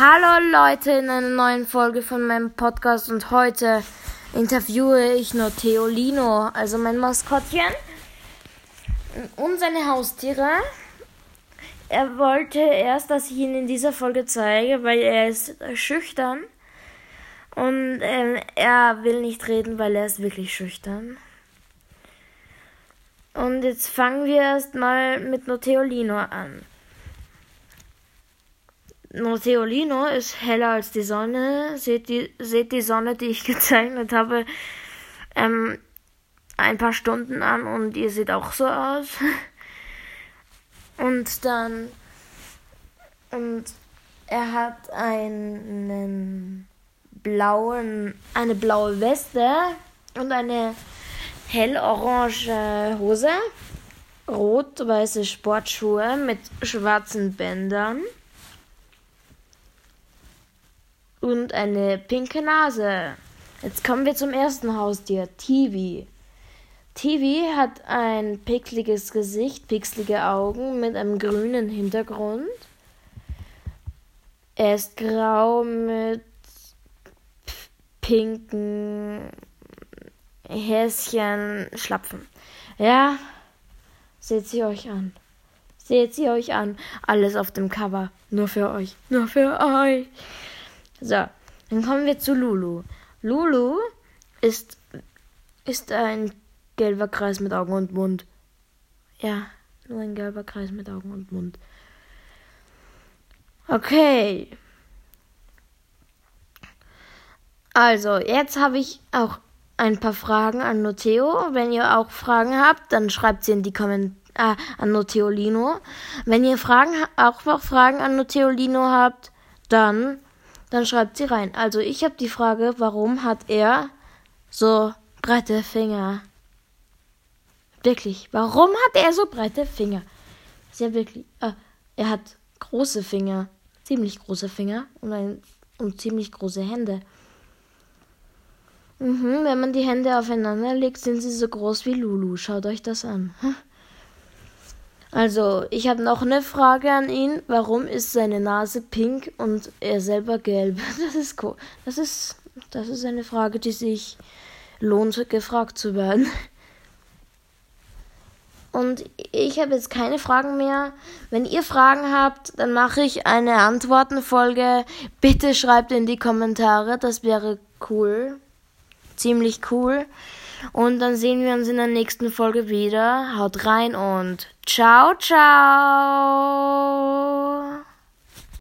Hallo Leute in einer neuen Folge von meinem Podcast und heute interviewe ich nur Theolino, also mein Maskottchen und seine Haustiere. Er wollte erst, dass ich ihn in dieser Folge zeige, weil er ist schüchtern und ähm, er will nicht reden, weil er ist wirklich schüchtern. Und jetzt fangen wir erstmal mit Noteolino an. Noteolino ist heller als die Sonne. Seht die, seht die Sonne, die ich gezeichnet habe, ähm, ein paar Stunden an und ihr seht auch so aus. Und dann, und er hat einen blauen, eine blaue Weste und eine hellorange Hose, rot-weiße Sportschuhe mit schwarzen Bändern und eine pinke Nase. Jetzt kommen wir zum ersten Haustier, Tivi. Tivi hat ein pixeliges Gesicht, pixelige Augen mit einem grünen Hintergrund. Er ist grau mit pinken Häschen Schlapfen. Ja, seht sie euch an. Seht sie euch an. Alles auf dem Cover. Nur für euch. Nur für euch. So, dann kommen wir zu Lulu. Lulu ist, ist ein gelber Kreis mit Augen und Mund. Ja, nur ein gelber Kreis mit Augen und Mund. Okay. Also, jetzt habe ich auch ein paar Fragen an Noteo. Wenn ihr auch Fragen habt, dann schreibt sie in die Kommentare äh, an Noteolino. Wenn ihr Fragen auch noch Fragen an Noteolino habt, dann dann schreibt sie rein. Also ich habe die Frage, warum hat er so breite Finger? Wirklich, warum hat er so breite Finger? Ja wirklich, äh, er hat große Finger, ziemlich große Finger und, ein, und ziemlich große Hände. Mhm, wenn man die Hände aufeinander legt, sind sie so groß wie Lulu. Schaut euch das an. Also, ich habe noch eine Frage an ihn. Warum ist seine Nase pink und er selber gelb? Das ist cool. Das ist, das ist eine Frage, die sich lohnt, gefragt zu werden. Und ich habe jetzt keine Fragen mehr. Wenn ihr Fragen habt, dann mache ich eine Antwortenfolge. Bitte schreibt in die Kommentare, das wäre cool. Ziemlich cool. Und dann sehen wir uns in der nächsten Folge wieder. Haut rein und ciao, ciao.